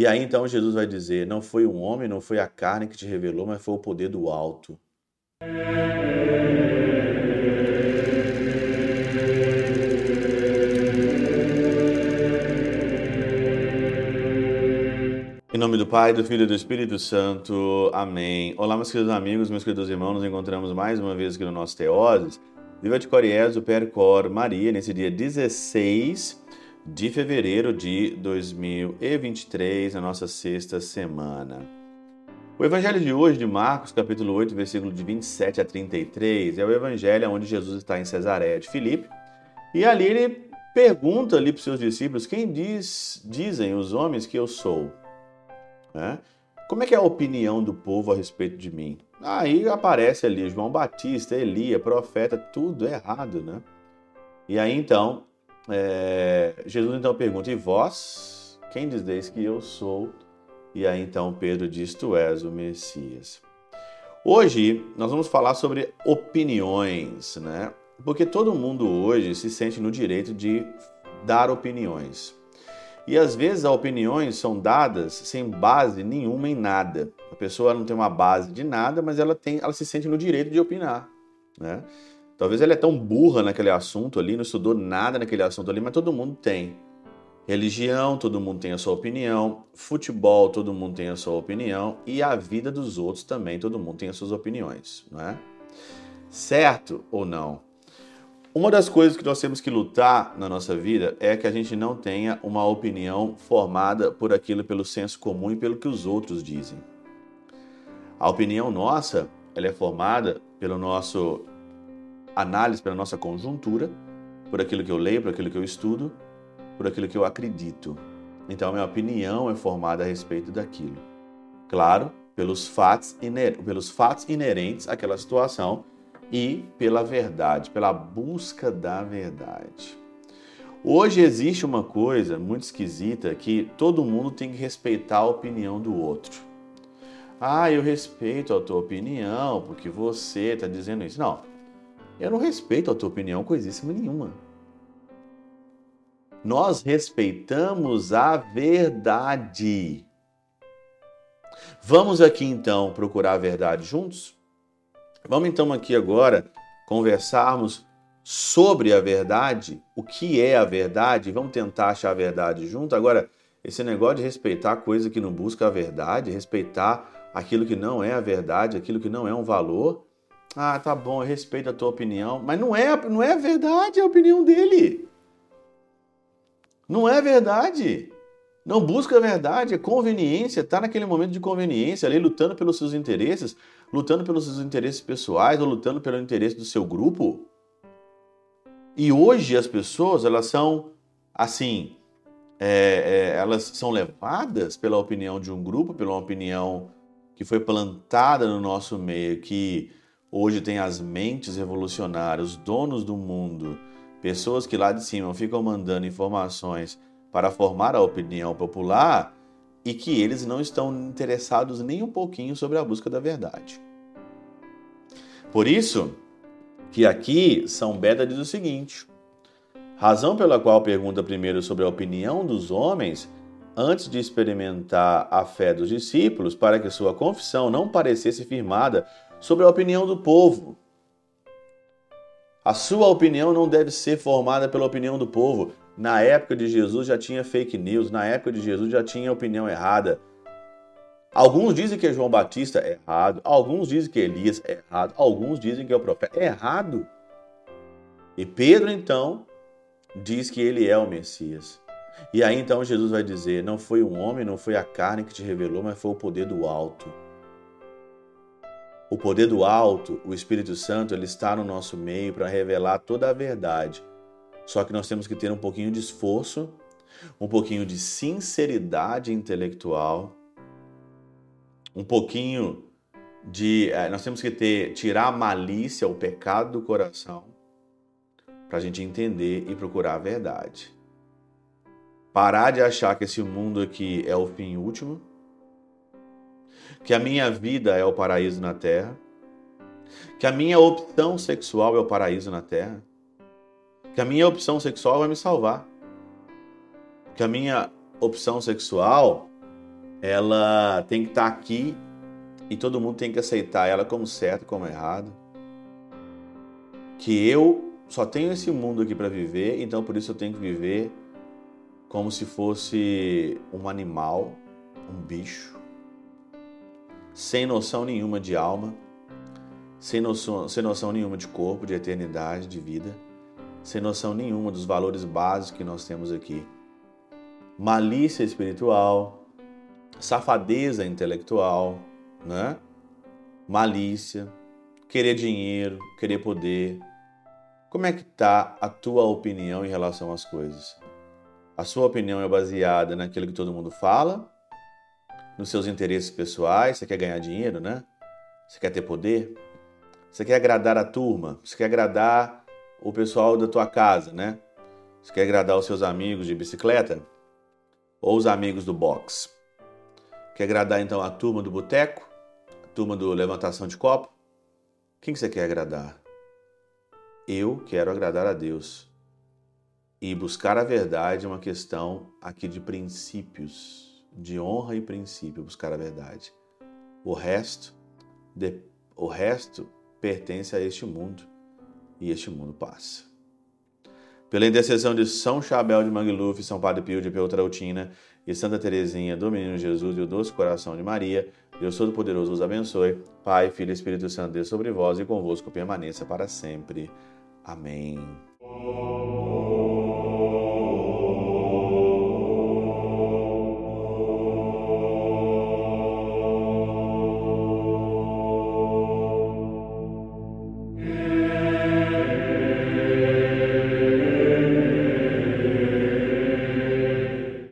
E aí então Jesus vai dizer: Não foi um homem, não foi a carne que te revelou, mas foi o poder do alto. Em nome do Pai, do Filho e do Espírito Santo. Amém. Olá, meus queridos amigos, meus queridos irmãos, nos encontramos mais uma vez aqui no nosso Teoses. Viva de Coriés, o Percor Maria, nesse dia 16 de fevereiro de 2023, a nossa sexta semana. O evangelho de hoje, de Marcos, capítulo 8, versículo de 27 a 33, é o evangelho onde Jesus está em Cesareia de Filipe, e ali ele pergunta ali para os seus discípulos, quem diz, dizem os homens que eu sou? Né? Como é que é a opinião do povo a respeito de mim? Aí aparece ali João Batista, Elia, profeta, tudo errado, né? E aí então é, Jesus então pergunta: E vós, quem dizeis que eu sou? E aí então Pedro diz: Tu és o Messias. Hoje nós vamos falar sobre opiniões, né? Porque todo mundo hoje se sente no direito de dar opiniões. E às vezes as opiniões são dadas sem base nenhuma em nada. A pessoa não tem uma base de nada, mas ela tem, ela se sente no direito de opinar, né? Talvez ela é tão burra naquele assunto ali, não estudou nada naquele assunto ali, mas todo mundo tem. Religião, todo mundo tem a sua opinião. Futebol, todo mundo tem a sua opinião. E a vida dos outros também, todo mundo tem as suas opiniões, não é? Certo ou não? Uma das coisas que nós temos que lutar na nossa vida é que a gente não tenha uma opinião formada por aquilo pelo senso comum e pelo que os outros dizem. A opinião nossa, ela é formada pelo nosso análise pela nossa conjuntura, por aquilo que eu leio, por aquilo que eu estudo, por aquilo que eu acredito. Então, minha opinião é formada a respeito daquilo. Claro, pelos fatos, iner pelos fatos inerentes àquela situação e pela verdade, pela busca da verdade. Hoje existe uma coisa muito esquisita que todo mundo tem que respeitar a opinião do outro. Ah, eu respeito a tua opinião porque você está dizendo isso. Não, eu não respeito a tua opinião coisíssima nenhuma. Nós respeitamos a verdade. Vamos aqui então procurar a verdade juntos? Vamos então aqui agora conversarmos sobre a verdade, o que é a verdade, vamos tentar achar a verdade junto. Agora, esse negócio de respeitar a coisa que não busca a verdade, respeitar aquilo que não é a verdade, aquilo que não é um valor, ah, tá bom, eu respeito a tua opinião, mas não é, não é verdade a opinião dele. Não é verdade. Não busca a verdade, é conveniência, tá naquele momento de conveniência, ali lutando pelos seus interesses, lutando pelos seus interesses pessoais ou lutando pelo interesse do seu grupo. E hoje as pessoas, elas são assim, é, é, elas são levadas pela opinião de um grupo, pela opinião que foi plantada no nosso meio, que Hoje tem as mentes revolucionárias, os donos do mundo, pessoas que lá de cima ficam mandando informações para formar a opinião popular e que eles não estão interessados nem um pouquinho sobre a busca da verdade. Por isso que aqui São Beda diz o seguinte: razão pela qual pergunta primeiro sobre a opinião dos homens antes de experimentar a fé dos discípulos, para que sua confissão não parecesse firmada sobre a opinião do povo. A sua opinião não deve ser formada pela opinião do povo. Na época de Jesus já tinha fake news, na época de Jesus já tinha opinião errada. Alguns dizem que é João Batista é errado, alguns dizem que Elias é errado, alguns dizem que é o profeta é errado. E Pedro então diz que ele é o Messias. E aí então Jesus vai dizer: Não foi um homem, não foi a carne que te revelou, mas foi o poder do alto. O poder do alto, o Espírito Santo, ele está no nosso meio para revelar toda a verdade. Só que nós temos que ter um pouquinho de esforço, um pouquinho de sinceridade intelectual, um pouquinho de. Eh, nós temos que ter, tirar a malícia, o pecado do coração, para a gente entender e procurar a verdade. Parar de achar que esse mundo aqui é o fim último que a minha vida é o paraíso na terra, que a minha opção sexual é o paraíso na terra, que a minha opção sexual vai me salvar, que a minha opção sexual ela tem que estar tá aqui e todo mundo tem que aceitar ela como certo, como errado. Que eu só tenho esse mundo aqui para viver, então por isso eu tenho que viver como se fosse um animal, um bicho, sem noção nenhuma de alma, sem noção, sem noção nenhuma de corpo, de eternidade, de vida, sem noção nenhuma dos valores básicos que nós temos aqui. Malícia espiritual, safadeza intelectual, né? malícia, querer dinheiro, querer poder. Como é que está a tua opinião em relação às coisas? A sua opinião é baseada naquilo que todo mundo fala, nos seus interesses pessoais, você quer ganhar dinheiro, né? Você quer ter poder? Você quer agradar a turma? Você quer agradar o pessoal da tua casa, né? Você quer agradar os seus amigos de bicicleta? Ou os amigos do box? Quer agradar então a turma do boteco? Turma do levantação de copo? Quem que você quer agradar? Eu quero agradar a Deus. E buscar a verdade é uma questão aqui de princípios, de honra e princípio, buscar a verdade. O resto, de, o resto pertence a este mundo e este mundo passa. Pela intercessão de São Chabel de Mangluf, São Padre Pio de Peltrautina e Santa Teresinha do Menino Jesus e o Doce Coração de Maria, Deus Todo-Poderoso os abençoe. Pai, Filho e Espírito Santo, Deus sobre vós e convosco permaneça para sempre. Amém.